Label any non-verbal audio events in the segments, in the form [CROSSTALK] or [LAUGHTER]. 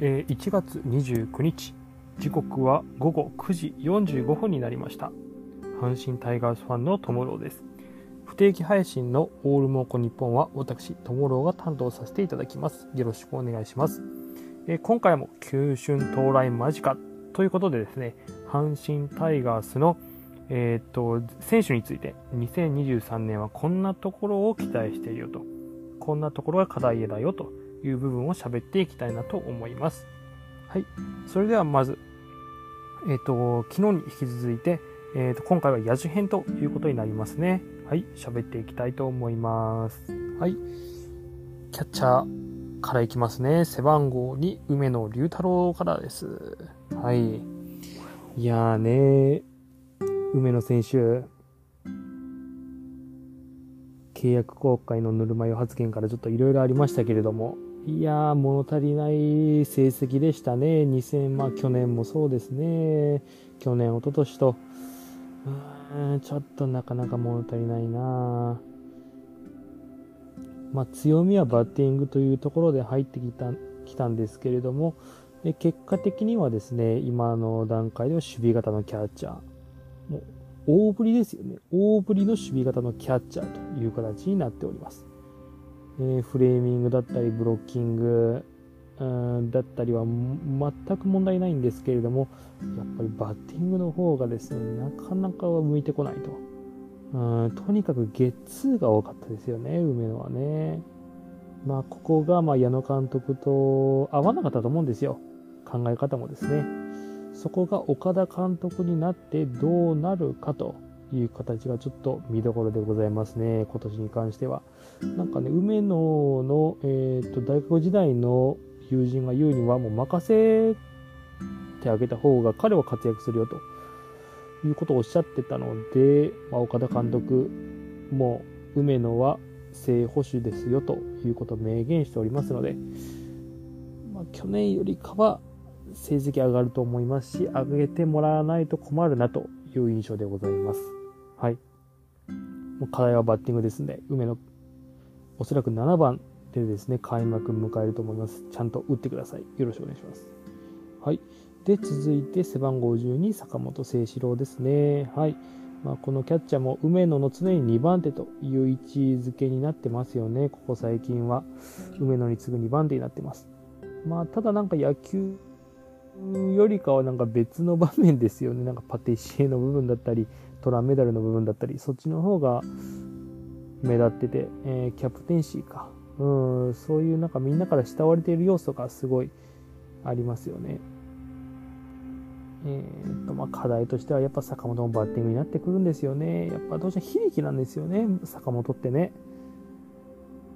えー1月29日。時刻は午後9時45分になりました。阪神タイガースファンのトモローです。不定期配信のオールモーコ日本は私トモローが担当させていただきます。よろしくお願いします、えー今回も急春到来間近。ということでですね阪神タイガースのえーっと選手について2023年はこんなところを期待しているよと。こんなところが課題だよと。いう部分を喋っていきたいなと思います。はい。それではまず、えっ、と、昨日に引き続いて、えっ、と、今回は野手編ということになりますね。はい。喋っていきたいと思います。はい。キャッチャーからいきますね。背番号2、梅野龍太郎からです。はい。いやーね梅野選手、契約更改のぬるま湯発言からちょっといろいろありましたけれども、いやー、物足りない成績でしたね。2000、まあ去年もそうですね。去年、一昨年と、うーん、ちょっとなかなか物足りないなまあ強みはバッティングというところで入ってきた、きたんですけれども、で結果的にはですね、今の段階では守備型のキャッチャー。もう大振りですよね。大振りの守備型のキャッチャーという形になっております。えフレーミングだったり、ブロッキング、だったりは全く問題ないんですけれども、やっぱりバッティングの方がですね、なかなか向いてこないと。うんとにかくゲッツーが多かったですよね、梅野はね。まあ、ここがま矢野監督と合わなかったと思うんですよ。考え方もですね。そこが岡田監督になってどうなるかという形がちょっと見どころでございますね、今年に関しては。なんかね、梅野の、えー、と大学時代の友人が言うには、もう任せてあげた方が彼は活躍するよということをおっしゃってたので、まあ、岡田監督もう梅野は正捕手ですよということを明言しておりますので、まあ、去年よりかは成績上がると思いますし、上げてもらわないと困るなという印象でございます。はい。もう課題はバッティングですね。梅野、おそらく7番でですね、開幕迎えると思います。ちゃんと打ってください。よろしくお願いします。はい。で、続いて背番号12、坂本誠志郎ですね。はい。まあ、このキャッチャーも梅野の常に2番手という位置づけになってますよね。ここ最近は。梅野に次ぐ2番手になってます。まあ、ただなんか野球よりかはなんか別の場面ですよね。なんかパティシエの部分だったり、トラメダルの部分だったり、そっちの方が目立ってて、えーキャプテンシーか。うん、そういうなんかみんなから慕われている要素がすごいありますよね。えーとまあ、課題としてはやっぱ坂本のバッティングになってくるんですよね。やっぱどうしても悲劇なんですよね、坂本ってね。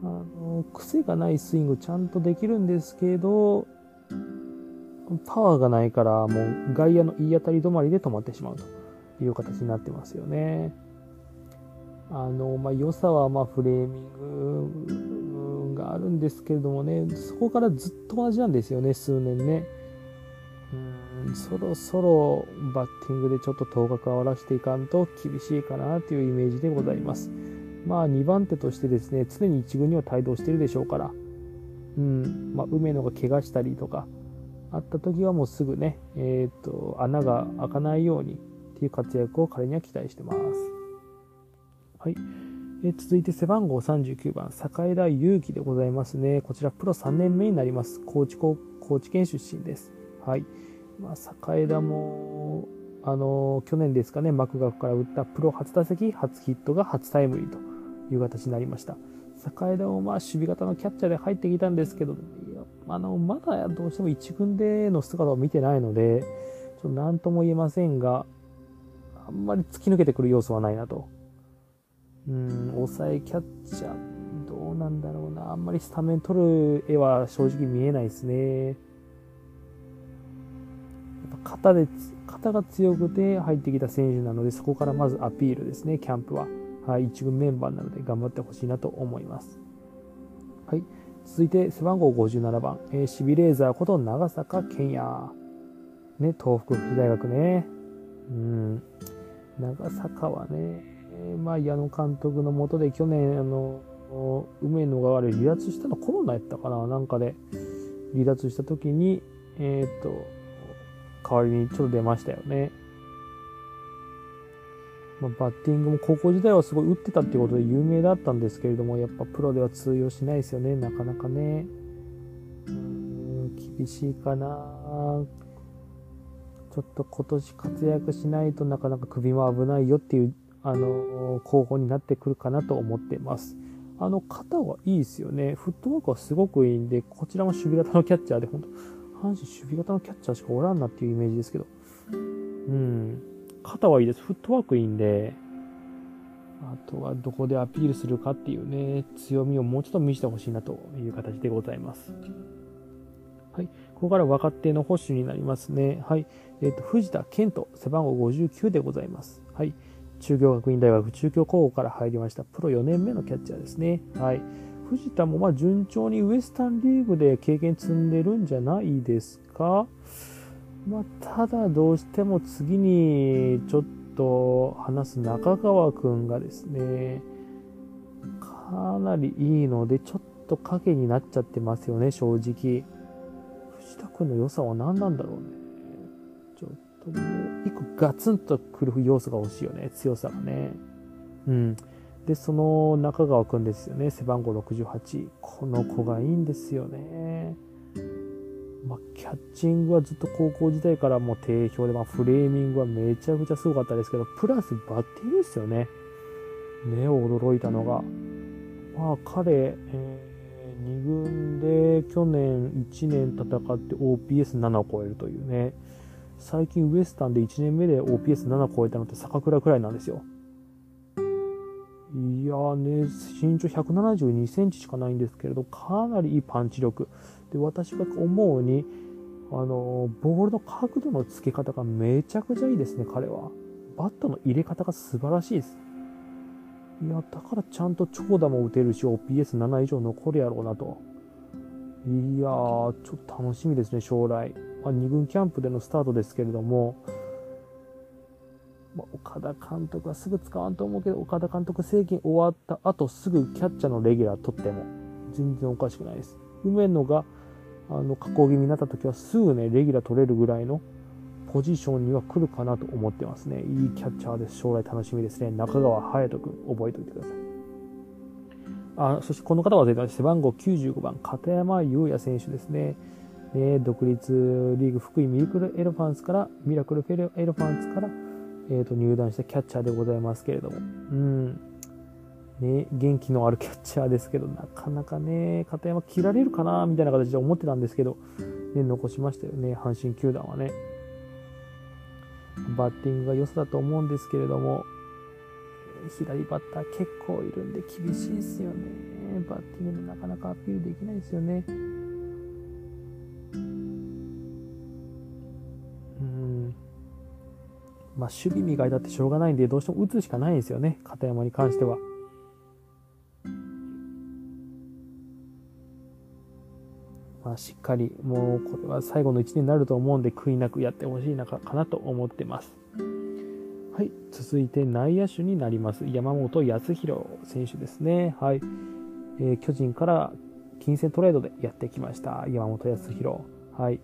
あの癖がないスイングちゃんとできるんですけど、パワーがないから、もう外野の言い当たり止まりで止まってしまうという形になってますよね。あの、まあ、良さは、ま、フレーミングがあるんですけれどもね、そこからずっと同じなんですよね、数年ね。うん、そろそろバッティングでちょっと頭角を現していかんと厳しいかなというイメージでございます。まあ、2番手としてですね、常に1軍には帯同してるでしょうから、うん、まあ、梅野が怪我したりとか、あった時はもうすぐね、えっ、と、穴が開かないようにっていう活躍を彼には期待してます。はい。え続いて背番号39番、坂枝祐希でございますね。こちらプロ3年目になります。高知高高知県出身です。はい。まあ、坂枝も、あの去年ですかね、マクガフから打ったプロ初打席、初ヒットが初タイムリーという形になりました。坂枝もまあ守備型のキャッチャーで入ってきたんですけど、いやあのまだどうしても一軍での姿を見てないので、ちょっと何とも言えませんが、あんまり突き抜けてくる要素はないなと。うん、抑えキャッチャー、どうなんだろうな。あんまりスタメン取る絵は正直見えないですね。やっぱ肩で、肩が強くて入ってきた選手なので、そこからまずアピールですね、キャンプは。はい、一軍メンバーなので頑張ってほしいなと思います。はい。続いて背番号57番、えーシビレーザーこと長坂健也。ね、東北福祉大学ね。うん。長坂はね、まあ、矢野監督のもとで去年、あの、梅野が離脱したのコロナやったかななんかで、離脱した時に、えっ、と、代わりにちょっと出ましたよね。まあ、バッティングも高校時代はすごい打ってたっていうことで有名だったんですけれども、やっぱプロでは通用しないですよね、なかなかね。厳しいかな。ちょっと今年活躍しないとなかなか首も危ないよっていう、あの、候補になってくるかなと思ってます。あの、肩はいいですよね。フットワークはすごくいいんで、こちらも守備型のキャッチャーで、本当阪神守備型のキャッチャーしかおらんなっていうイメージですけど。うん。肩はいいです。フットワークいいんで、あとはどこでアピールするかっていうね、強みをもうちょっと見せてほしいなという形でございます。ここから若手の保守になりますね。はい。えっ、ー、と、藤田健人、背番号59でございます。はい。中京学院大学中京高校から入りました。プロ4年目のキャッチャーですね。はい。藤田もまあ順調にウエスタンリーグで経験積んでるんじゃないですか。まあ、ただどうしても次にちょっと話す中川くんがですね、かなりいいので、ちょっと影になっちゃってますよね、正直。藤田くんの良さは何なんだろうね。ちょっともう、一個ガツンとくる要素が欲しいよね、強さがね。うん。で、その中川くんですよね、背番号68。この子がいいんですよね。まあ、キャッチングはずっと高校時代からもう定評で、まあ、フレーミングはめちゃくちゃすごかったですけど、プラスバッティングですよね。目を驚いたのが。まあ、彼、えー、2軍で去年1年戦って OPS7 を超えるというね。最近ウエスタンで1年目で OPS7 超えたのって坂倉くらいなんですよ。いやね、身長172センチしかないんですけれど、かなりいいパンチ力。で、私が思うに、あの、ボールの角度の付け方がめちゃくちゃいいですね、彼は。バットの入れ方が素晴らしいです。いや、だからちゃんと長打も打てるし、OPS7 以上残るやろうなと。いやー、ちょっと楽しみですね、将来。まあ、2軍キャンプでのスタートですけれども、まあ、岡田監督はすぐ使わんと思うけど、岡田監督政権終わった後すぐキャッチャーのレギュラー取っても全然おかしくないです。梅野があの、加工気味になった時はすぐね、レギュラー取れるぐらいのポジションには来るかなと思ってますね。いいキャッチャーです。将来楽しみですね。中川隼人君、覚えておいてください。あ、そしてこの方は絶対背番号95番、片山優也選手ですね。ね、独立リーグ福井ミラクルエロファンスから、ミラクルフェルエロファンスから、えーと入団したキャッチャーでございますけれども。うん。ね、元気のあるキャッチャーですけど、なかなかね、片山切られるかなみたいな形で思ってたんですけど、ね、残しましたよね、阪神球団はね。バッティングが良さだと思うんですけれども、左バッター結構いるんで厳しいですよね。バッティングでなかなかアピールできないですよね。うん。まあ、守備磨いたってしょうがないんで、どうしても打つしかないんですよね、片山に関しては。まあ、しっかりもうこれは最後の1年になると思うんで悔いなくやってほしいなかなと思ってます。はい、続いて内野手になります山本康弘選手ですね。はい、えー、巨人から金銭トレードでやってきました山本康弘。はい。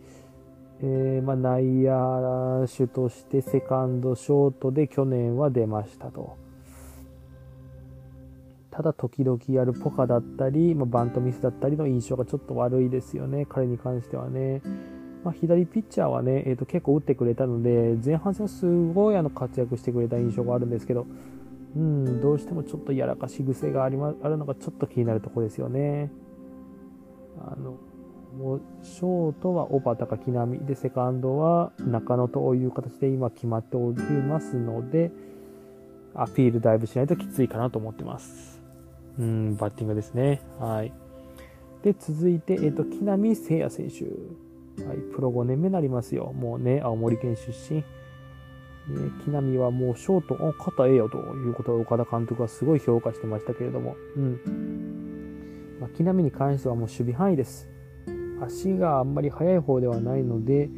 えー、まあ、内野手としてセカンド、ショートで去年は出ましたと。ただ時々やるポカだったり、まあ、バントミスだったりの印象がちょっと悪いですよね、彼に関してはね。まあ、左ピッチャーはね、えー、と結構打ってくれたので、前半戦はすごいあの活躍してくれた印象があるんですけど、うん、どうしてもちょっとやらかし癖があり、ま、あるのがちょっと気になるところですよね。あのもうショートは小畑か木浪で、セカンドは中野という形で今決まっておりますので、アピールだいぶしないときついかなと思ってます。うん、バッティングですね。はい。で、続いて、えっ、ー、と、木浪聖也選手。はい、プロ5年目になりますよ。もうね、青森県出身。ね、木浪はもうショート、あ、肩ええよということを岡田監督はすごい評価してましたけれども、うん。まあ、木浪に関してはもう守備範囲です。足があんまり速い方ではないので、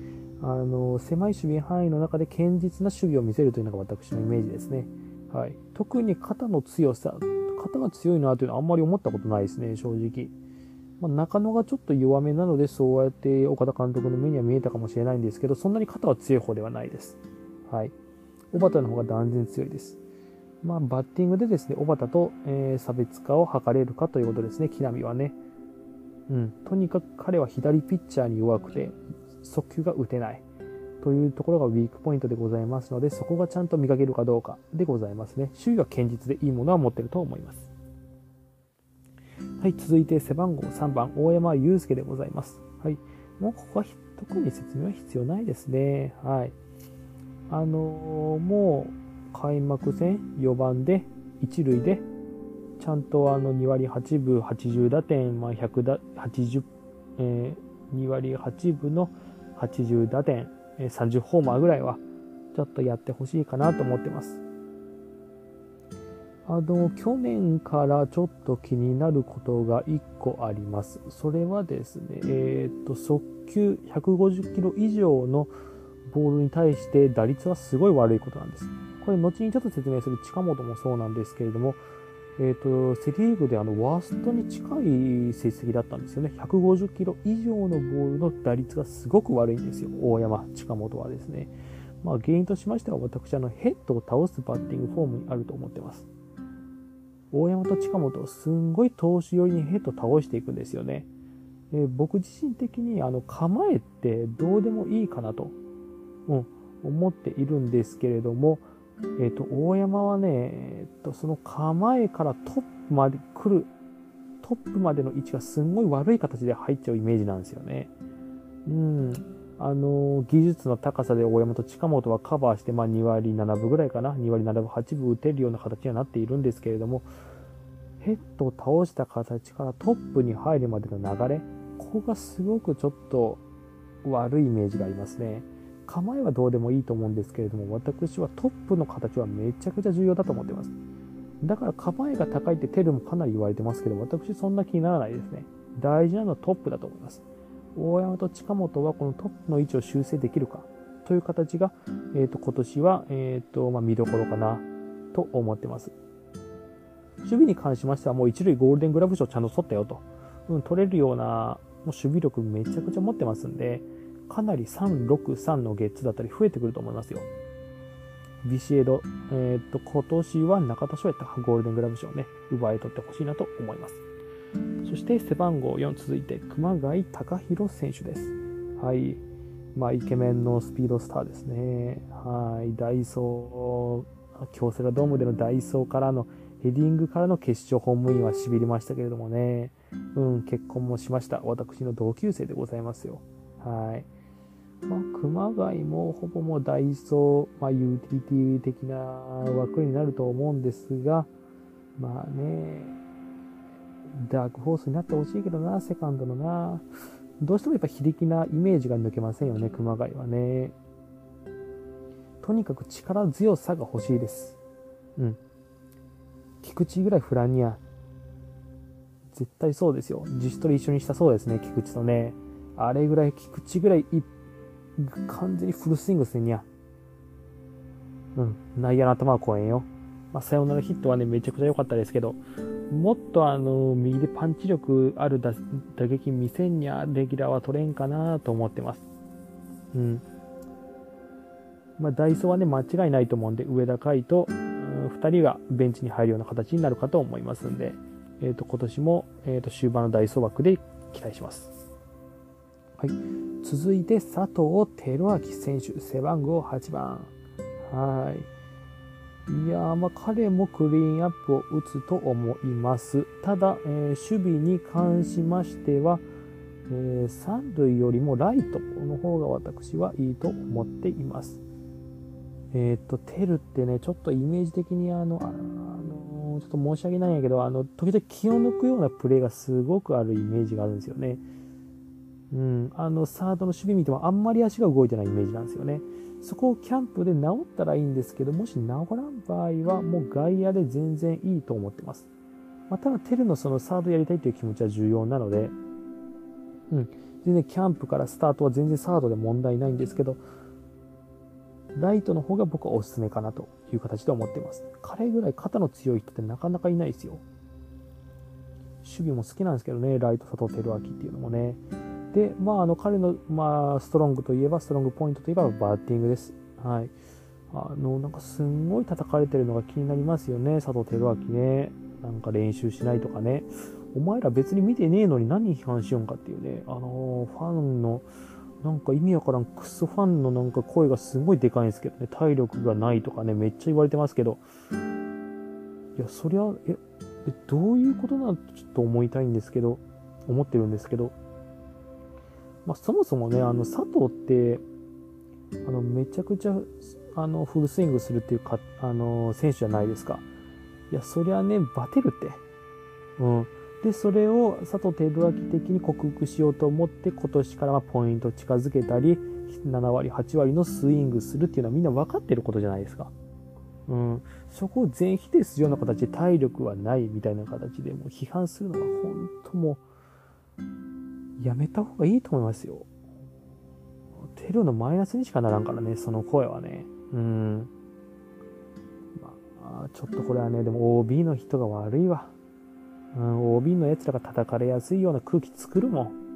あの狭い守備範囲の中で堅実な守備を見せるというのが私のイメージですね。はい、特に肩の強さ肩が強いなというのはあんまり思ったことないですね、正直。まあ、中野がちょっと弱めなので、そうやって岡田監督の目には見えたかもしれないんですけど、そんなに肩は強い方ではないです。はい。小畑の方が断然強いです。まあ、バッティングでですね、小畑と、えー、差別化を図れるかということですね、木浪はね。うん。とにかく彼は左ピッチャーに弱くて、速球が打てない。というところがウィークポイントでございますので、そこがちゃんと磨けるかどうかでございますね。周囲は堅実でいいものは持ってると思います。はい、続いて背番号3番、大山祐介でございます。はい、もうここは特に説明は必要ないですね。はい。あのー、もう開幕戦4番で1塁でちゃんとあの2割8分80打点、まあ、100打80、えー、2割8分の80打点、30ホーマーぐらいはちょっとやってほしいかなと思ってます。あの、去年からちょっと気になることが1個あります。それはですね、えっ、と、速球150キロ以上のボールに対して打率はすごい悪いことなんです。これ、後にちょっと説明する近本もそうなんですけれども、えっ、ー、と、セリーグであの、ワーストに近い成績だったんですよね。150キロ以上のボールの打率がすごく悪いんですよ。大山、近本はですね。まあ、原因としましては、私、あの、ヘッドを倒すバッティングフォームにあると思ってます。大山と近本をすんごい投手寄りにヘッド倒していくんですよね。えー、僕自身的にあの構えってどうでもいいかなと、うん、思っているんですけれども、えっ、ー、と、大山はね、えっ、ー、と、その構えからトップまで来る、トップまでの位置がすんごい悪い形で入っちゃうイメージなんですよね。うん。あの、技術の高さで大山と近本はカバーして、まあ2割7分ぐらいかな、2割7分8分打てるような形にはなっているんですけれども、ヘッドを倒した形からトップに入るまでの流れ、ここがすごくちょっと悪いイメージがありますね。構えはどうでもいいと思うんですけれども、私はトップの形はめちゃくちゃ重要だと思ってます。だから構えが高いってテルもかなり言われてますけど、私そんな気にならないですね。大事なのはトップだと思います。大山と近本はこのトップの位置を修正できるかという形が、えー、と今年は、えーとまあ、見どころかなと思ってます。守備に関しましてはもう一塁ゴールデングラブ賞ちゃんと取ったよと、うん、取れるようなもう守備力めちゃくちゃ持ってますんで、かなり3、6、3のゲッツだったり増えてくると思いますよ。ビシエド、えっ、と、今年は中田翔やったゴールデングラブ賞をね、奪い取ってほしいなと思います。そして背番号4続いて熊谷隆弘選手です。はい。まあ、イケメンのスピードスターですね。はい。ダイソー、京セラドームでのダイソーからのヘディングからの決勝ホームインはしびりましたけれどもね。うん、結婚もしました。私の同級生でございますよ。はい。まあ、熊谷もほぼもうダイソー、まあ、ユーティリティ的な枠になると思うんですが、まあね、ダークホースになってほしいけどな、セカンドのな。どうしてもやっぱ非力なイメージが抜けませんよね、熊谷はね。とにかく力強さが欲しいです。うん。菊池ぐらいフラニア。絶対そうですよ。自主トレ一緒にしたそうですね、菊池とね。あれぐらい、菊池ぐらい一完全にフルスイングすんにゃ。うん。内野の頭は怖えんよ。まあ、サヨナラヒットはね、めちゃくちゃ良かったですけど、もっとあの、右でパンチ力ある打撃見せんにゃ、レギュラーは取れんかなと思ってます。うん。まあ、ダイソーはね、間違いないと思うんで、上田海と、2人がベンチに入るような形になるかと思いますんで、えっ、ー、と、今年も、えっ、ー、と、終盤のダイソー枠で期待します。はい。続いて、佐藤輝明選手、背番号8番。はい。いやまあ彼もクリーンアップを打つと思います。ただ、えー、守備に関しましては、えー、三塁よりもライトの方が私はいいと思っています。えっ、と、テルってね、ちょっとイメージ的にあの、あのちょっと申し訳ないんやけど、あの、時々気を抜くようなプレーがすごくあるイメージがあるんですよね。うん、あの、サードの守備見てもあんまり足が動いてないイメージなんですよね。そこをキャンプで治ったらいいんですけど、もし治らん場合はもう外野で全然いいと思ってます。まあ、ただ、テルのそのサードやりたいという気持ちは重要なので、うん、全然キャンプからスタートは全然サードで問題ないんですけど、ライトの方が僕はおすすめかなという形で思ってます。彼ぐらい肩の強い人ってなかなかいないですよ。守備も好きなんですけどね、ライト佐藤輝明っていうのもね。で、まあ、あの彼の、まあ、ストロングといえば、ストロングポイントといえばバッティングです。はい。あの、なんかすんごい叩かれてるのが気になりますよね、佐藤輝明ね。なんか練習しないとかね。お前ら別に見てねえのに何に批判しようかっていうね、あのファンの、なんか意味わからんクソファンのなんか声がすごいでかいんですけどね、体力がないとかね、めっちゃ言われてますけど、いや、そりゃ、え、えどういうことなのちょっと思いたいんですけど、思ってるんですけど、まあ、そもそもね、あの、佐藤って、あの、めちゃくちゃ、あの、フルスイングするっていうか、あの、選手じゃないですか。いや、そりゃね、バテるって。うん。で、それを佐藤輝明的に克服しようと思って、今年からはポイント近づけたり、7割、8割のスイングするっていうのはみんな分かってることじゃないですか。うん。そこを全否定するような形で体力はないみたいな形でもう批判するのが本当もう、やめた方がいいと思いますよ。テルのマイナスにしかならんからね、その声はね。うん。まあ、ちょっとこれはね、でも OB の人が悪いわ。うん、OB の奴らが叩かれやすいような空気作るもん。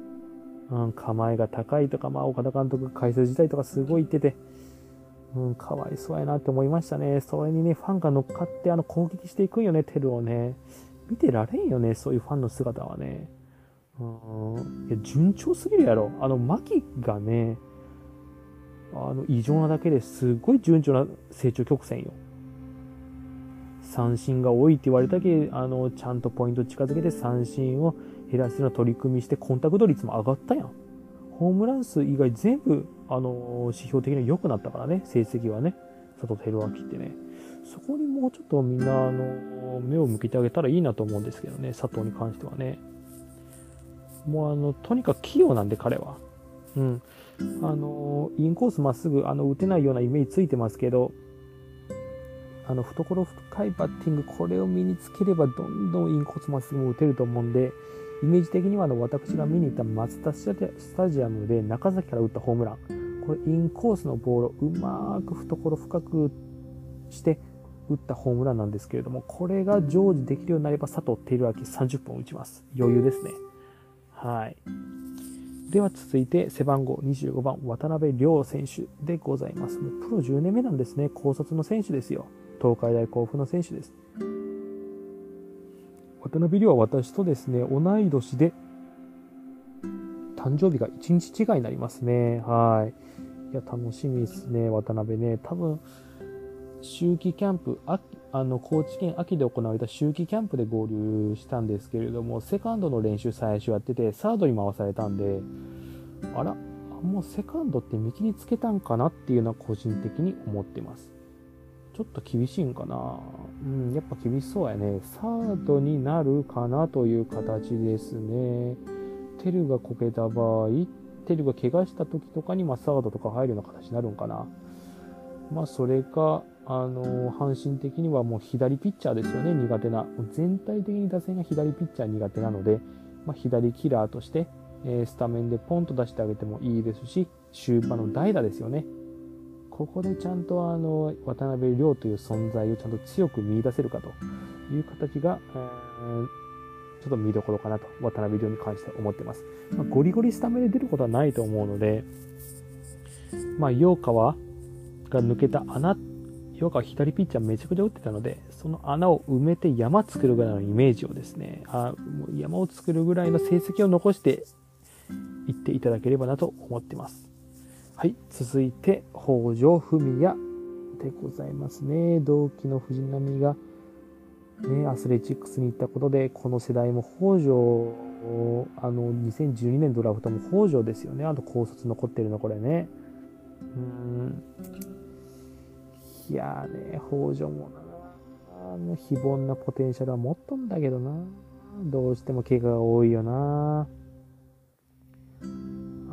うん、構えが高いとか、まあ、岡田監督解説自体とかすごい言ってて、うん、かわいそうやなって思いましたね。それにね、ファンが乗っかって、あの、攻撃していくんよね、テルをね。見てられんよね、そういうファンの姿はね。うん、いや、順調すぎるやろ。あの、牧がね、あの、異常なだけですごい順調な成長曲線よ。三振が多いって言われたけあのちゃんとポイント近づけて三振を減らすような取り組みしてコンタクト率も上がったやんホームラン数以外全部あの指標的に良くなったからね成績はね佐藤輝明ってねそこにもうちょっとみんなあの目を向けてあげたらいいなと思うんですけどね佐藤に関してはねもうあのとにかく器用なんで彼はうんあのインコースまっすぐあの打てないようなイメージついてますけどあの懐深いバッティング、これを身につければどんどんインコースまっすぐも打てると思うんで、イメージ的にはあの私が見に行ったマツダスタジアムで中崎から打ったホームラン、これインコースのボールをうまく懐深くして打ったホームランなんですけれども、これが常時できるようになれば佐藤輝明30本打ちます。余裕ですね。はい。では続いて背番号25番渡辺亮選手でございます。もうプロ10年目なんですね。高卒の選手ですよ。東海大甲府の選手です。渡辺亮は私とですね、同い年で、誕生日が1日違いになりますね。はい。いや、楽しみですね、渡辺ね。多分、秋季キャンプ、秋あの高知県秋で行われた秋季キャンプで合流したんですけれども、セカンドの練習最初やってて、サードに回されたんで、あら、もうセカンドって見切りつけたんかなっていうのは個人的に思ってます。ちょっと厳しいんかな？うん、やっぱ厳しそうやね。サードになるかなという形ですね。テルがこけた場合、テルが怪我した時とかに、まあ、サードとか入るような形になるんかな。まあ、それか、あの、阪神的にはもう左ピッチャーですよね、苦手な。全体的に打線が左ピッチャー苦手なので、まあ、左キラーとして、え、スタメンでポンと出してあげてもいいですし、終盤の代打ですよね。ここでちゃんとあの渡辺亮という存在をちゃんと強く見出せるかという形が、えー、ちょっと見どころかなと渡辺亮に関しては思ってます。まあ、ゴリゴリスタメンで出ることはないと思うので、まあ、陽川が抜けた穴、陽川左ピッチャーめちゃくちゃ打ってたので、その穴を埋めて山作るぐらいのイメージをですね、あ山を作るぐらいの成績を残していっていただければなと思ってます。はい、続いて、北条文也でございますね。同期の藤波が、ね、アスレチックスに行ったことで、この世代も北条、あの、2012年ドラフトも北条ですよね。あと高卒残ってるの、これね。うん。いやーね、北条もな、あの、非凡なポテンシャルは持っとんだけどな。どうしても怪我が多いよな。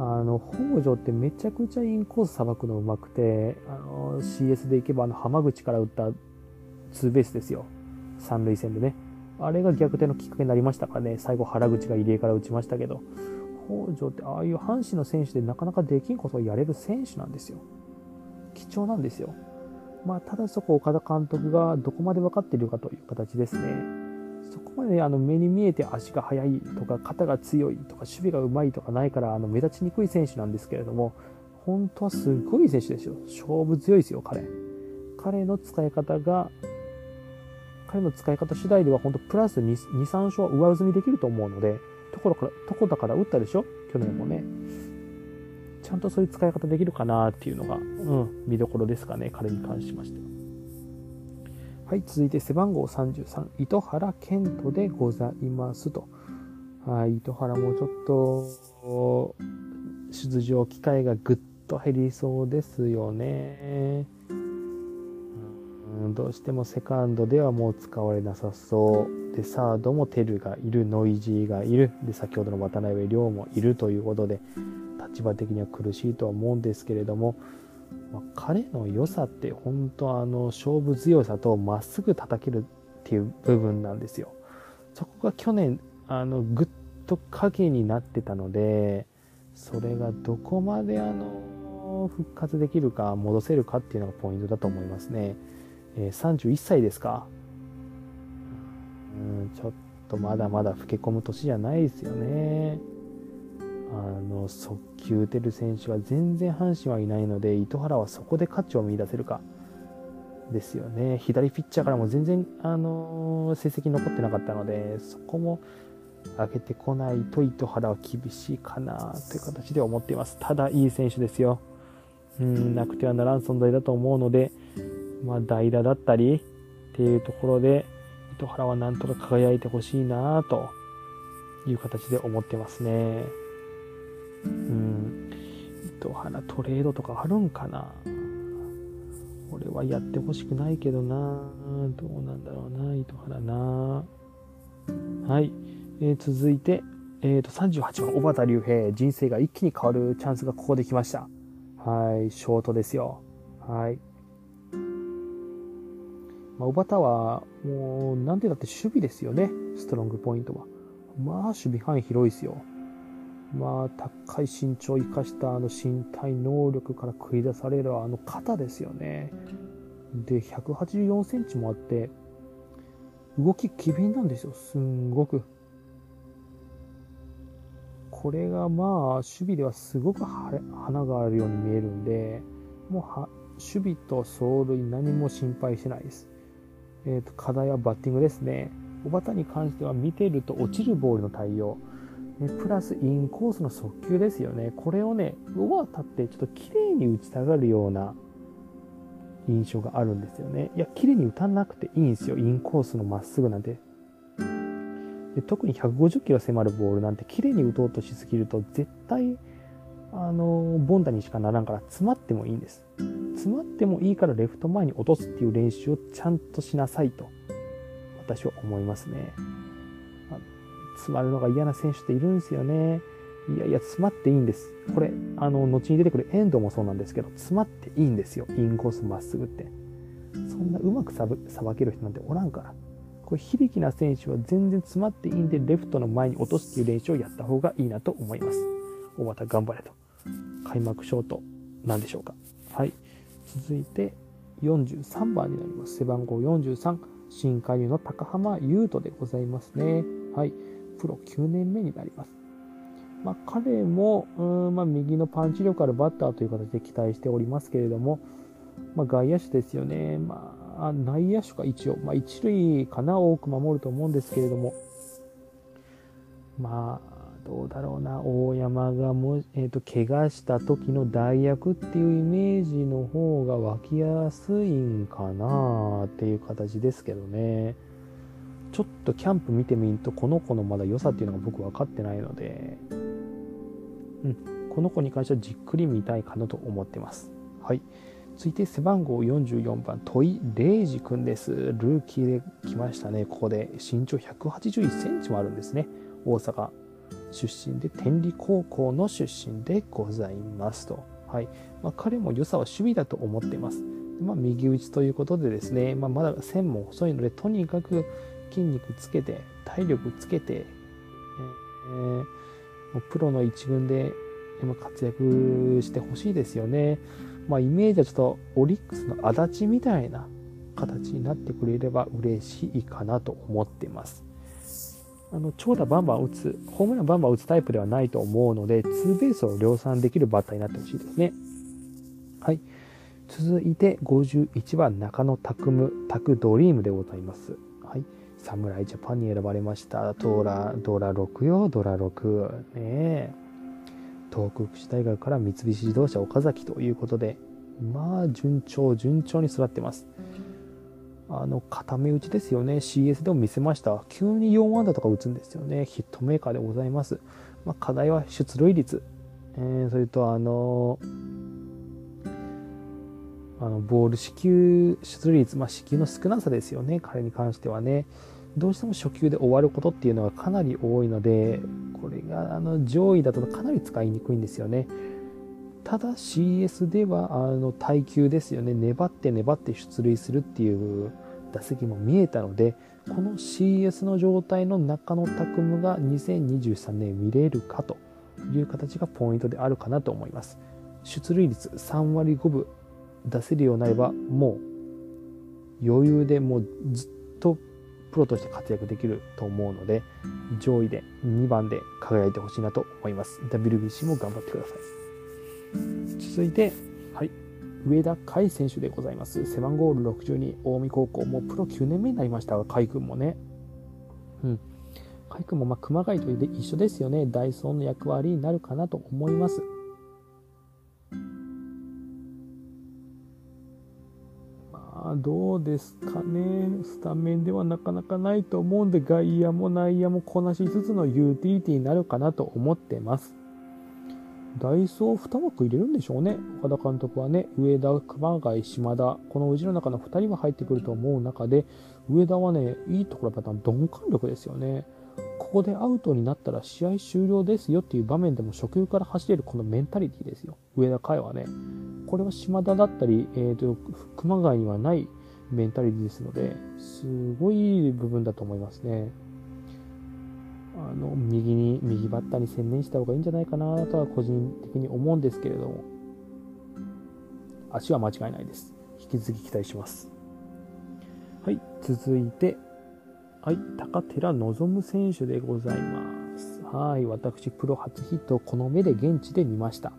あの、北条ってめちゃくちゃインコースさばくのうまくて、あの、CS でいけばあの、浜口から打ったツーベースですよ。三塁線でね。あれが逆転のきっかけになりましたからね。最後原口が入江から打ちましたけど。北条ってああいう阪神の選手でなかなかできんことをやれる選手なんですよ。貴重なんですよ。まあ、ただそこ岡田監督がどこまで分かっているかという形ですね。そこまであの目に見えて足が速いとか肩が強いとか守備がうまいとかないからあの目立ちにくい選手なんですけれども本当はすごい選手ですよ勝負強いですよ彼彼の使い方が彼の使い方次第では本当プラス2、3勝は上積みできると思うので、ところから、とこだから打ったでしょ？去年もね。ちゃんとそういう使い方できるかなっていうのが、うん、見どころですかね、彼に関しましては。はい、続いて背番号33、糸原健人でございますと。はい、糸原もちょっと、出場機会がぐっと減りそうですよね。どうしてもセカンドではもう使われなさそうでサードもテルがいるノイジーがいるで先ほどの渡辺亮もいるということで立場的には苦しいとは思うんですけれども、まあ、彼の良さって本当あの勝負強さとまっすぐ叩けるっていう部分なんですよそこが去年あのぐっと影になってたのでそれがどこまであの復活できるか戻せるかっていうのがポイントだと思いますね。えー、31歳ですか。うん、ちょっとまだまだ老け込む年じゃないですよね。あの、速球打てる選手は全然阪神はいないので、糸原はそこで価値を見出せるか。ですよね。左ピッチャーからも全然、あの、成績残ってなかったので、そこも上げてこないと糸原は厳しいかなという形で思っています。ただ、いい選手ですよ。うん、なくてはならん存在だと思うので、まあ、代打だったりっていうところで、糸原はなんとか輝いてほしいなという形で思ってますね。うん。糸原トレードとかあるんかな？俺はやってほしくないけどなどうなんだろうな糸原なはい。えー、続いて、えー、と38番、小畑隆平。人生が一気に変わるチャンスがここで来ました。はい。ショートですよ。はい。まあ、小畑は、もう、なんてだって守備ですよね。ストロングポイントは。まあ、守備範囲広いですよ。まあ、高い身長を生かしたあの身体能力から繰り出されるあの肩ですよね。で、184センチもあって、動き機敏なんですよ。すんごく。これがまあ、守備ではすごく花があるように見えるんで、もうは守備と走塁何も心配してないです。えーと、課題はバッティングですね。小畑に関しては見てると落ちるボールの対応、ね、プラスインコースの速球ですよね。これをね、小畑ってちょっと綺麗に打ちたがるような印象があるんですよね。いや、綺麗に打たなくていいんですよ。インコースのまっすぐなんて。で特に150キロ迫るボールなんて綺麗に打とうとしすぎると絶対あのボンダにしかならんから詰まってもいいんです詰まってもいいからレフト前に落とすっていう練習をちゃんとしなさいと私は思いますね、詰まるのが嫌な選手っているんですよねいやいや詰まっていいんですこれあの後に出てくる遠藤もそうなんですけど詰まっていいんですよインコースまっすぐってそんなうまくさばける人なんておらんからこれ響きな選手は全然詰まっていいんでレフトの前に落とすっていう練習をやった方がいいなと思います小畑頑張れと。開幕ショートなんでしょうか。はい。続いて43番になります。背番号43、新加入の高浜優斗でございますね。はい。プロ9年目になります。まあ、彼も、うんまあ、右のパンチ力あるバッターという形で期待しておりますけれども、まあ、外野手ですよね。まあ、内野手か一応、まあ、一塁かな、多く守ると思うんですけれども、まあ、どうだろうな、大山がも、えーと、怪我した時の代役っていうイメージの方が湧きやすいんかなっていう形ですけどね。ちょっとキャンプ見てみると、この子のまだ良さっていうのが僕分かってないので、うん、この子に関してはじっくり見たいかなと思ってます。はい。続いて背番号44番、戸井礼二君です。ルーキーで来ましたね。ここで身長181センチもあるんですね。大阪出身で天理高校の出身でございますと。はいまあ、彼も良さは守備だと思っています。まあ、右打ちということでですね、まあ、まだ線も細いので、とにかく筋肉つけて、体力つけて、えー、もうプロの一軍で活躍してほしいですよね。まあ、イメージはちょっとオリックスの足立みたいな形になってくれれば嬉しいかなと思ってます。あの長打バンバン打つ、ホームランバンバン打つタイプではないと思うので、ツーベースを量産できるバッターになってほしいですね。はい。続いて51番中野拓夢、拓ドリームでございます。はい。侍ジャパンに選ばれました。ドラ、ドラ6よ、ドラ6。ねえ。東北福祉大学から三菱自動車岡崎ということで、まあ、順調、順調に育ってます。あの、固め打ちですよね。CS でも見せました。急に4安打とか打つんですよね。ヒットメーカーでございます。まあ、課題は出塁率。えー、それと、あのあのボール支給出塁率、まあ、支給の少なさですよね。彼に関してはね。どうしても初球で終わることっていうのがかなり多いので、これがあの上位だとかなり使いにくいんですよね。ただ CS ではあの耐久ですよね粘って粘って出塁するっていう打席も見えたのでこの CS の状態の中野拓夢が2023年見れるかという形がポイントであるかなと思います出塁率3割5分出せるようになればもう余裕でもうずっとプロとして活躍できると思うので上位で2番で輝いてほしいなと思います WBC も頑張ってください続いて、はい、上田海選手でございます。背番号62、近江高校、もうプロ9年目になりましたが、海君もね。うん。海君もまあ熊谷と一緒ですよね。ダイソーの役割になるかなと思います。ま、どうですかね。スタメンではなかなかないと思うんで、外野も内野もこなしつつのユーティリティになるかなと思ってます。ダイソー2枠入れるんでしょうね。岡田監督はね、上田、熊谷、島田、このうちの中の2人は入ってくると思う中で、上田はね、いいところは鈍感力ですよね。ここでアウトになったら試合終了ですよっていう場面でも初球から走れるこのメンタリティですよ。上田海はね。これは島田だったり、えーと、熊谷にはないメンタリティですので、すごい部分だと思いますね。あの右に右バッターに専念した方がいいんじゃないかなとは個人的に思うんですけれども。足は間違いないです。引き続き期待します。はい続いてはい高寺望選手でございます。はい私プロ初ヒットをこの目で現地で見ました。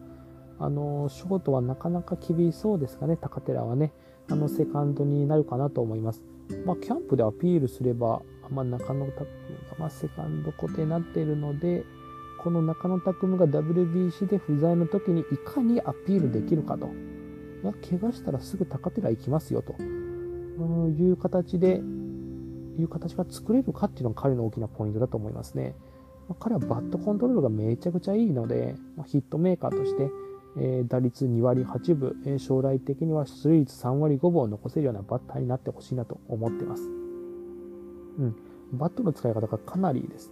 あのショートはなかなか厳しそうですかね高寺はねあのセカンドになるかなと思いますまあ、キャンプでアピールすればまあ、中野拓夢が、まあ、セカンド固定になっているので、この中野拓夢が WBC で不在の時にいかにアピールできるかと。いや、怪我したらすぐ高寺行きますよという形で、いう形が作れるかっていうのが彼の大きなポイントだと思いますね。まあ、彼はバットコントロールがめちゃくちゃいいので、まあ、ヒットメーカーとして、え、打率2割8分、え、将来的には出塁率3割5分を残せるようなバッターになってほしいなと思ってます。うん、バットの使い方がかなりいいです。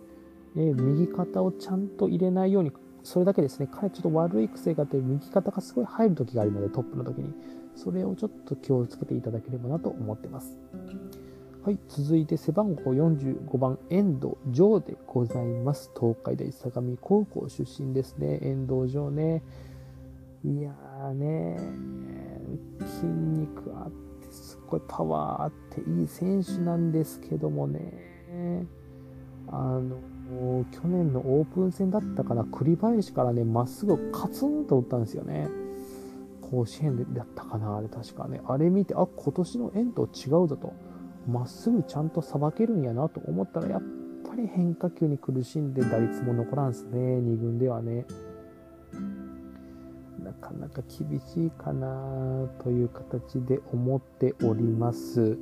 え右肩をちゃんと入れないように、それだけですね、彼ちょっと悪い癖があって、右肩がすごい入る時があるので、トップの時に。それをちょっと気をつけていただければなと思ってます。はい、続いて背番号45番、遠藤城でございます。東海大相模高校出身ですね、遠藤城ね。いやーね、筋肉あってす、ごいパワーあっていい選手なんですけどもね、あの、去年のオープン戦だったかな、栗林からね、まっすぐカツンと打ったんですよね。甲子園だったかな、あれ確かね。あれ見て、あ、今年の円と違うぞと。まっすぐちゃんとさばけるんやなと思ったら、やっぱり変化球に苦しんで打率も残らんすね、2軍ではね。なかなか厳しいかなという形で思っております。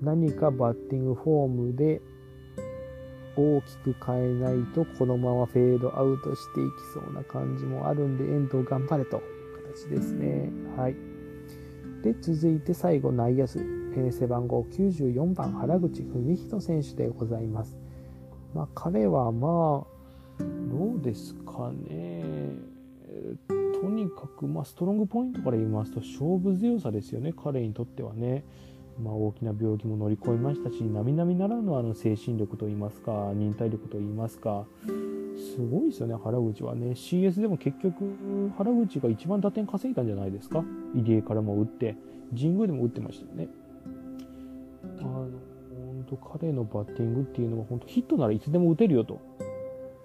何かバッティングフォームで大きく変えないとこのままフェードアウトしていきそうな感じもあるんで遠藤頑張れという形ですね。はい。で、続いて最後内野手、え背番号94番原口文人選手でございます。まあ彼はまあどうですかね。にかく、まあ、ストロングポイントから言いますと勝負強さですよね、彼にとってはね。まあ、大きな病気も乗り越えましたし、並々ならぬあの精神力といいますか、忍耐力といいますか、すごいですよね、原口はね。CS でも結局、原口が一番打点稼いだんじゃないですか。入江からも打って、神宮でも打ってましたよね。あの、本と彼のバッティングっていうのは本当ヒットならいつでも打てるよと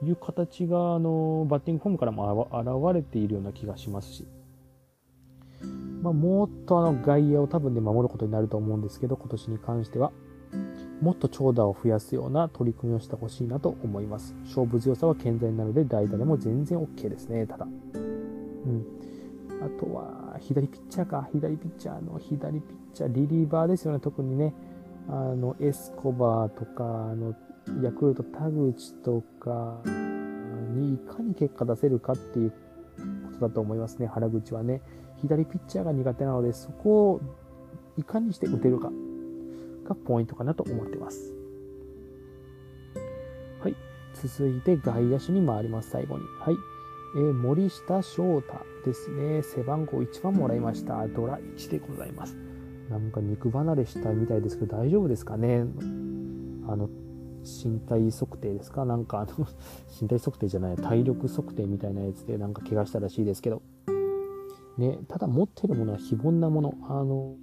いう形があのバッティングフォームからも現れているような気がしますし、まあ、もっとあの外野を多分で守ることになると思うんですけど今年に関してはもっと長打を増やすような取り組みをしてほしいなと思います。勝負強さは健在なので代打でも全然 OK ですね。ただ。うん。あとは左ピッチャーか。左ピッチャーの左ピッチャーリリーバーですよね。特にね。あのエスコバーとかあのヤクルト田口とかにいかに結果出せるかっていうことだと思いますね、原口はね。左ピッチャーが苦手なので、そこをいかにして打てるかがポイントかなと思ってます。はい。続いて外野手に回ります、最後に。はい。えー、森下翔太ですね。背番号1番もらいました。ドラ1でございます。なんか肉離れしたみたいですけど、大丈夫ですかね？あの、身体測定ですか？なんかあの [LAUGHS] 身体測定じゃない、体力測定みたいなやつでなんか怪我したらしいですけど、ね、ただ持ってるものは非凡なもの。あの、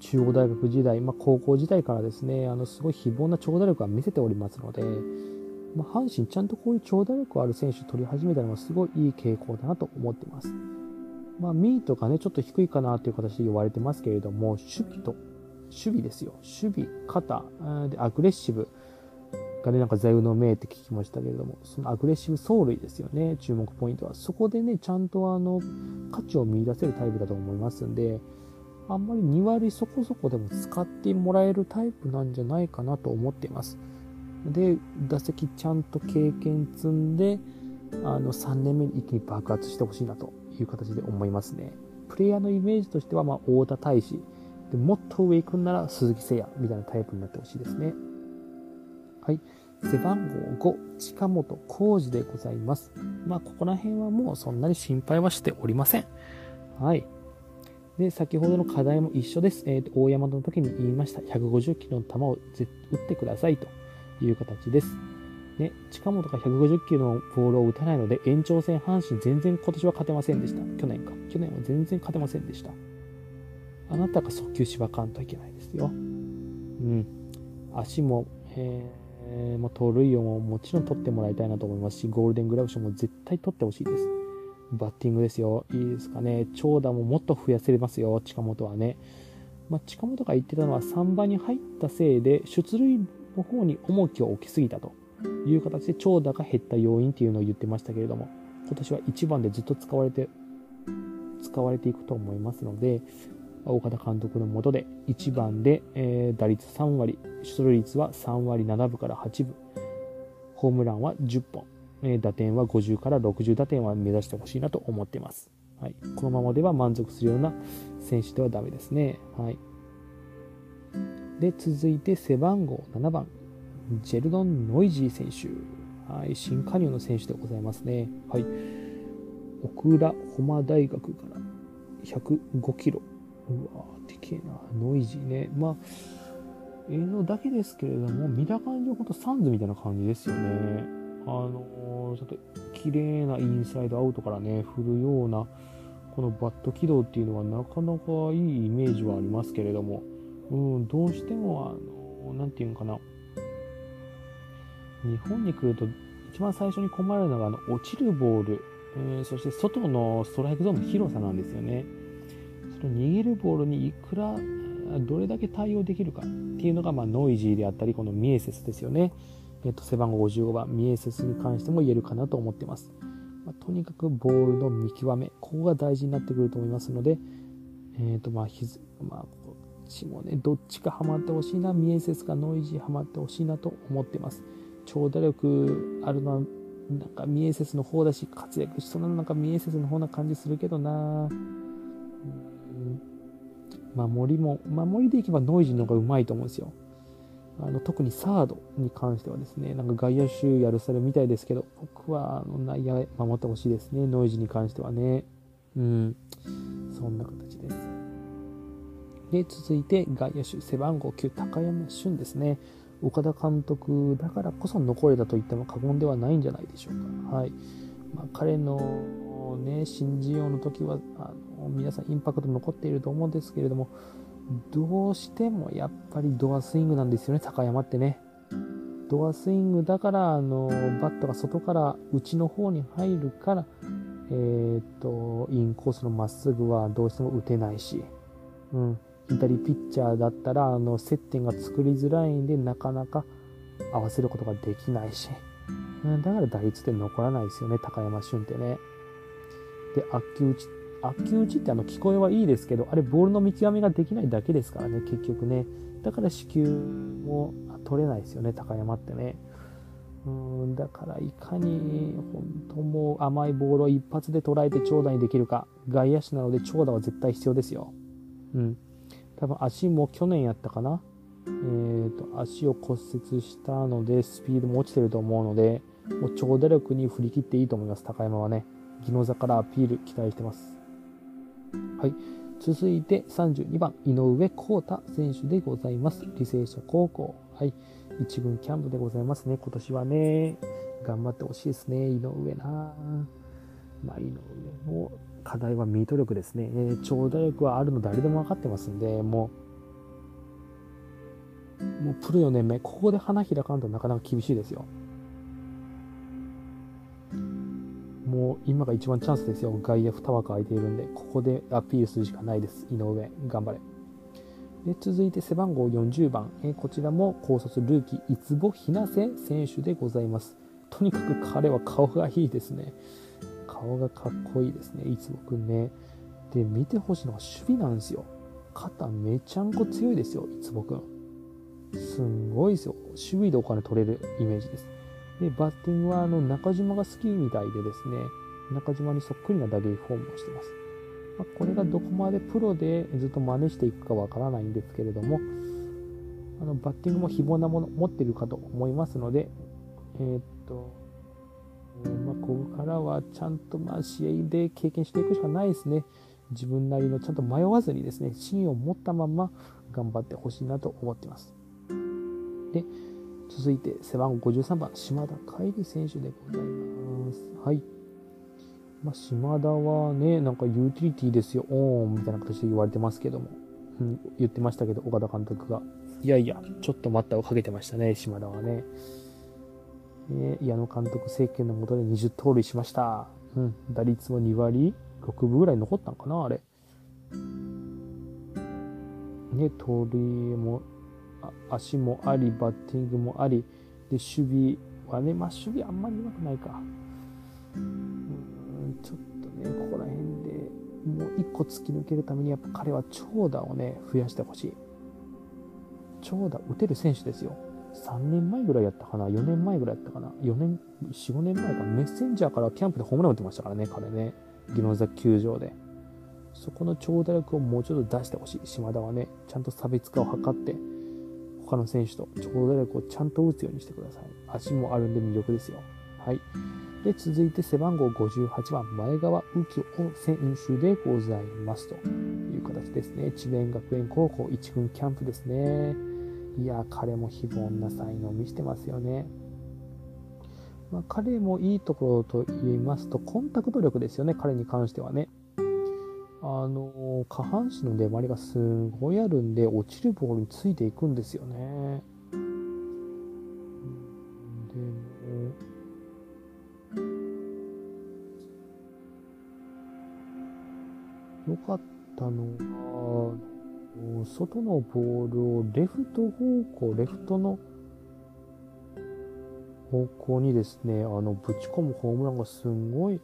中央大学時代、まあ、高校時代からですね、あのすごい非凡な長打力は見せておりますので、まあ、阪神ちゃんとこういう長打力ある選手取り始めたのはすごいいい傾向だなと思ってます。まあ、ミートがね、ちょっと低いかなという形で言われてますけれども、守備と守備ですよ。守備、肩、で、アグレッシブがね、なんか座右の銘って聞きましたけれども、そのアグレッシブ走塁ですよね、注目ポイントは。そこでね、ちゃんとあの、価値を見出せるタイプだと思いますんで、あんまり2割そこそこでも使ってもらえるタイプなんじゃないかなと思っています。で、打席ちゃんと経験積んで、あの、3年目に一気に爆発してほしいなという形で思いますね。プレイヤーのイメージとしては、まあ、太田大使、でもっと上行くんなら鈴木誠也みたいなタイプになってほしいですね。はい。背番号5、近本浩二でございます。まあ、ここら辺はもうそんなに心配はしておりません。はい。で、先ほどの課題も一緒です。えっ、ー、と、大山の時に言いました。150キロの球を打ってくださいという形です。ね、近本が150キロのボールを打たないので、延長戦阪神全然今年は勝てませんでした。去年か。去年は全然勝てませんでした。あなたが速球しばかんといけないですよ。うん。足も、えー、もう盗塁王ももちろん取ってもらいたいなと思いますし、ゴールデングラブ賞も絶対取ってほしいです。バッティングですよ。いいですかね。長打ももっと増やせれますよ、近本はね。まあ、近本が言ってたのは3番に入ったせいで、出塁の方に重きを置きすぎたという形で長打が減った要因っていうのを言ってましたけれども、今年は1番でずっと使われて、使われていくと思いますので、岡田監督のもとで1番で、えー、打率3割、出塁率は3割7分から8分、ホームランは10本、えー、打点は50から60打点は目指してほしいなと思っています。はい、このままでは満足するような選手ではダメですね。はい、で続いて背番号7番、ジェルドン・ノイジー選手。はい、新加入の選手でございますね。はい、オクラホマ大学から。105キロ。うわでけえな。ノイジーね。まあ、映像だけですけれども、見た感じはほんとサンズみたいな感じですよね。あのー、ちょっと綺麗なインサイドアウトからね、振るような、このバット軌道っていうのはなかなかいいイメージはありますけれども、うん、どうしても、あのー、なんていうのかな。日本に来ると、一番最初に困るのが、あの、落ちるボール、えー、そして外のストライクゾーンの広さなんですよね。その逃げるボールにいくらどれだけ対応できるかっていうのが、まあ、ノイジーであったりこのミエセスですよね、えっと、背番号55番ミエセスに関しても言えるかなと思ってます、まあ、とにかくボールの見極めここが大事になってくると思いますので、えっ、とまあひずまあ、こっちもねどっちかハマってほしいなミエセスかノイジーハマってほしいなと思ってます。長打力あるのはなんかミエセスの方だし活躍しそうなのなんかミエセスの方な感じするけどな。守りも、守りでいけばノイジーの方がうまいと思うんですよ。あの特にサードに関してはですね、なんか外野手やるされるみたいですけど、僕はあの内野守ってほしいですね、ノイジーに関してはね。うん、そんな形です。で、続いて外野手、背番号9、高山俊ですね。岡田監督だからこそ残れたと言っても過言ではないんじゃないでしょうか。はい。まあ、彼のね、新人王の時はあの皆さんインパクト残っていると思うんですけれども、どうしてもやっぱりドアスイングなんですよね、高山ってね。ドアスイングだから、あの、バットが外から内の方に入るから、えー、っと、インコースのまっすぐはどうしても打てないし、うん、左ピッチャーだったら、あの、接点が作りづらいんで、なかなか合わせることができないし、うん、だから打率って残らないですよね、高山俊ってね。で、悪球打ち、悪球打ちってあの、聞こえはいいですけど、あれ、ボールの見極めができないだけですからね、結局ね。だから四球も取れないですよね、高山ってね。うんだからいかに本当もう甘いボールを一発で捉えて長打にできるか外野手なので長打は絶対必要ですよ。うん。多分足も去年やったかな。えーと、足を骨折したのでスピードも落ちてると思うのでもう長打力に振り切っていいと思います高山はね。技能座からアピール期待してます。はい。続いて32番、井上幸太選手でございます。履正社高校。はい。一軍キャンプでございますね。今年はね、頑張ってほしいですね。井上なまあ、井上の課題はミート力ですね。えー、長打力はあるの誰でも分かってますんで、もう、もうプロ4年目、ここで花開かんとなかなか厳しいですよ。もう今が一番チャンスですよ。外野2枠空いているんで、ここでアピールするしかないです。井上、頑張れ。で続いて背番号40番、えこちらも高卒ルーキー、いつぼひなせ選手でございます。とにかく彼は顔がいいですね。顔がかっこいいですね、いつぼくんね。で、見てほしいのは守備なんですよ。肩めちゃんこ強いですよ、いつぼくん。すんごいですよ。守備でお金取れるイメージです。で、バッティングはあの中島が好きみたいでですね、中島にそっくりな打撃フォームをしてます。ま、これがどこまでプロでずっと真似していくかわからないんですけれども、あのバッティングも非凡なもの持ってるかと思いますので、えー、っと、えまあ、ここからはちゃんとまあ試合で経験していくしかないですね。自分なりのちゃんと迷わずにですね、芯を持ったまま頑張ってほしいなと思っています。で、続いて背番号53番、島田海里選手でございます。はい。まあ、島田はね、なんかユーティリティですよ、オーンみたいな形で言われてますけども、うん、言ってましたけど、岡田監督が。いやいや、ちょっと待ったをかけてましたね、島田はね。え矢野監督政権のもとで20盗塁しました。うん、打率も2割6分ぐらい残ったんかな、あれ。ね、盗塁も足もあり、バッティングもあり、で、守備はね、まあ、守備あんまりうまくないか。うん、ちょっとね、ここら辺でもう一個突き抜けるために、やっぱ彼は長打をね、増やしてほしい。長打打てる選手ですよ。3年前ぐらいやったかな ?4 年前ぐらいやったかな ?4 年、4、5年前か。メッセンジャーからキャンプでホームラン打ってましたからね、彼ね。宜野座球場で。そこの長打力をもうちょっと出してほしい。島田はね、ちゃんと差別化を図って、他の選手と長打力をちゃんと打つようにしてください。足もあるんで魅力ですよ。はい。で、続いて背番号58番、前川右京選手でございますという形ですね。智弁学園高校1軍キャンプですね。いや、彼も非凡な才能を見せてますよね。まあ、彼もいいところと言いますと、コンタクト力ですよね、彼に関してはね。あの、下半身の粘りがすごいあるんで、落ちるボールについていくんですよね。でも、よかったのが、外のボールをレフト方向、レフトの方向にですね、あの、ぶち込むホームランがすごい、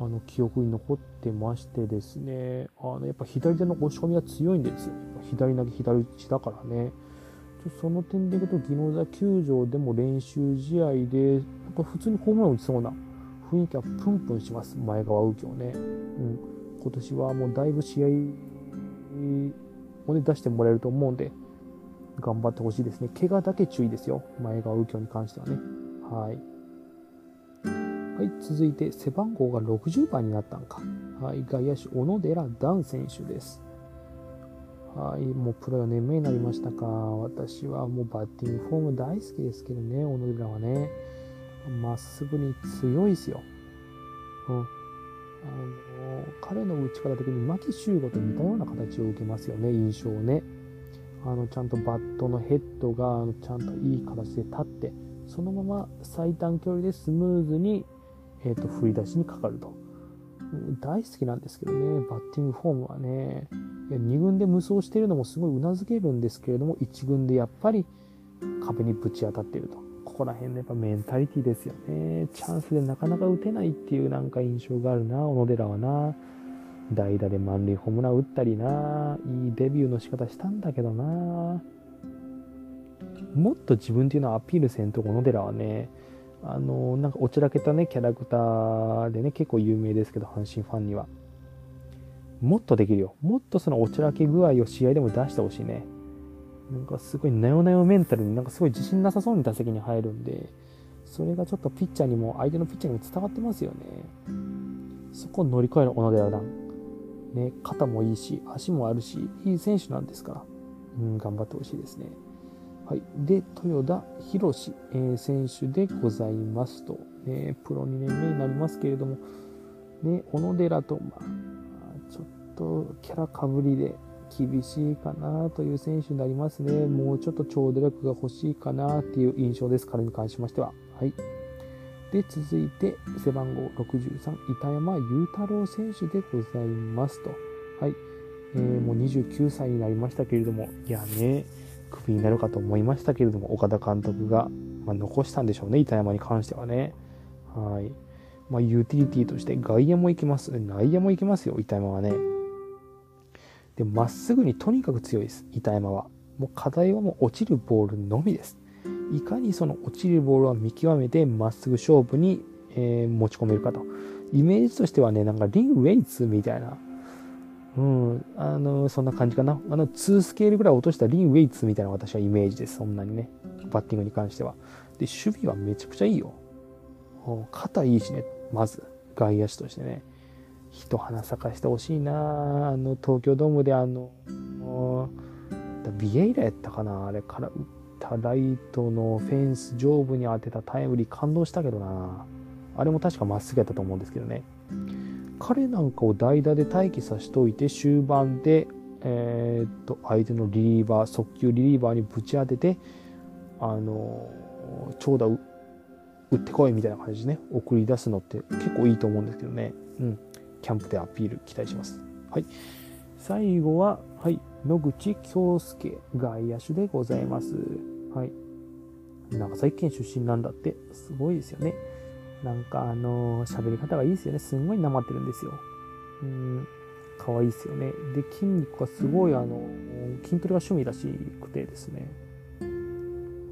あの記憶に残ってましてですね。あのやっぱ左手の押し込みが強いんですよ。左投げ左打ちだからね。ちょその点でいくと宜野座球場でも練習試合でなんか普通にホームラン打ちそうな雰囲気はプンプンします。前川右京ね、うん、今年はもうだいぶ試合を、ね、出してもらえると思うんで頑張ってほしいですね。怪我だけ注意ですよ。前川右京に関してはね。はい。はい、続いて背番号が60番になったんか。はい、外野手、小野寺段選手です。はい、もうプロ4年目になりましたか。私はもうバッティングフォーム大好きですけどね、小野寺はね。まっすぐに強いですよ。うん。あの彼の打ち方的に牧秀悟と似たような形を受けますよね印象をねあのちゃんとバットのヘッドがちゃんといい形で立ってそのまま最短距離でスムーズに、えーと、振り出しにかかると、大好きなんですけどね。バッティングフォームはね。2軍で無双しているのもすごいうなずけるんですけれども1軍でやっぱり壁にぶち当たっていると。ここら辺のやっぱメンタリティですよね。チャンスでなかなか打てないっていうなんか印象があるな。小野寺はな。代打で満塁ホームラン打ったりな。いいデビューの仕方したんだけどな。もっと自分っていうのはアピールせんと小野寺はね。あのなんかおちらけたねキャラクターでね結構有名ですけど阪神ファンには。もっとできるよ。もっとそのおちらけ具合を試合でも出してほしいね。なんかすごいなよなよメンタルになんかすごい自信なさそうに打席に入るんでそれがちょっとピッチャーにも相手のピッチャーにも伝わってますよね。そこを乗り越える小野寺段ね、肩もいいし、足もあるし、いい選手なんですから、うん、頑張ってほしいですね。はい。で、豊田博士、えー、選手でございますと、ね、プロ2年目になりますけれども、ね、小野寺と、まあ、ちょっとキャラかぶりで厳しいかなという選手になりますね。もうちょっと長打力が欲しいかなっていう印象です、彼に関しましては。はい。で、続いて、背番号63、板山裕太郎選手でございますと。はい。えー、もう29歳になりましたけれども、いやね、クビになるかと思いましたけれども、岡田監督が、まあ、残したんでしょうね、板山に関してはね。はい。まあ、ユーティリティとして外野も行けます。内野も行けますよ、板山はね。で、まっすぐにとにかく強いです、板山は。もう課題はもう落ちるボールのみです。いかにその落ちるボールを見極めてまっすぐ勝負に、えー、持ち込めるかと。イメージとしてはね、なんかリン・ウェイツみたいな、うん、あの、そんな感じかな。あの、2スケールぐらい落としたリン・ウェイツみたいな私はイメージです。そんなにね。バッティングに関しては。で、守備はめちゃくちゃいいよ。肩いいしね、まず。外野手としてね。一花咲かしてほしいなあの、東京ドームであの、ビエイラやったかなあれから打ったライトのフェンス上部に当てたタイムリー感動したけどなあれも確かまっすぐやったと思うんですけどね彼なんかを代打で待機させておいて終盤でえー、っと相手のリリーバー速球リリーバーにぶち当ててあの長打打ってこいみたいな感じでね送り出すのって結構いいと思うんですけどね。うん。キャンプでアピール期待します。はい。最後ははい。野口京介外野手でございます。はい。長崎県出身なんだって、すごいですよね。なんかあのー、喋り方がいいですよね。すんごいなまってるんですよ。うん、可愛いですよね。で、筋肉がすごい、あのー、筋トレが趣味らしくてですね。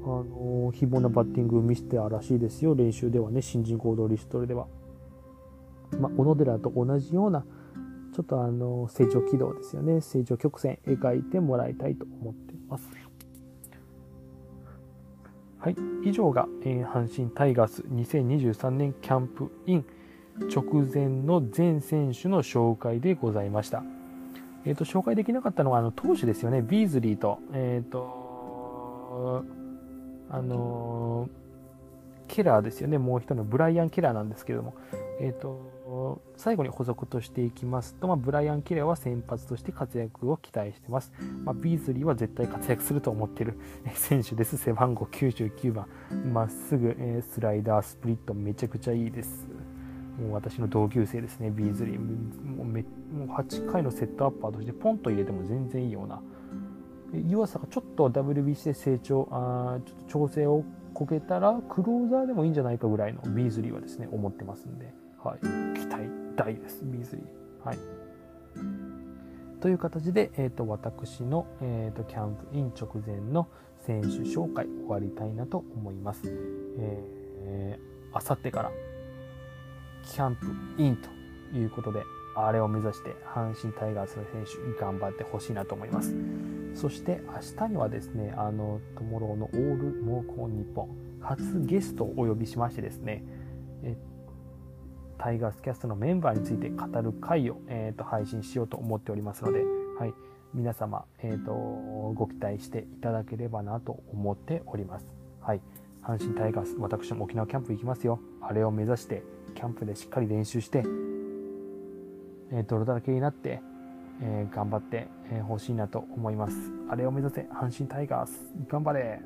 あのー、非凡なバッティングを見せてあらしいですよ。練習ではね、新人行動リストレでは。まあ、小野寺と同じような、ちょっとあの、成長軌道ですよね。成長曲線描いてもらいたいと思ってます。はい、以上が、えー、阪神タイガース2023年キャンプイン直前の全選手の紹介でございました。え、ー、と、紹介できなかったのは、あの、投手ですよね。ビーズリーと、えっ、ー、と、あのケラーですよね。もう一人のブライアン・ケラーなんですけれども、えっ、と、最後に補足としていきますと、まあ、ブライアン・ケラーは先発として活躍を期待しています。まあ、ビーズリーは絶対活躍すると思っている選手です。背番号99番。まっすぐ、えスライダー、スプリットめちゃくちゃいいです。もう私の同級生ですね、ビーズリー。もうめもう8回のセットアッパーとしてポンと入れても全然いいような。湯浅がちょっと WBC で成長、あちょっと調整をこけたら、クローザーでもいいんじゃないかぐらいのビーズリーはですね、思ってますんで。はい、期待大です、ビーズリー。はい。という形で、えーと、私の、えーと、キャンプイン直前の選手紹介終わりたいなと思います。えー、あさってからキャンプインということで、あれを目指して阪神タイガースの選手頑張ってほしいなと思います。そして明日にはですね、あの、トモローのオールモーコン日本初ゲストをお呼びしましてですね、えタイガースキャストのメンバーについて語る回を、えーと、配信しようと思っておりますので、はい、皆様、えーと、ご期待していただければなと思っております。はい、阪神タイガース、私も沖縄キャンプ行きますよ。あれを目指して、キャンプでしっかり練習して、えー、泥だらけになって、えー、頑張ってほしいなと思います。あれを目指せ、阪神タイガース。頑張れ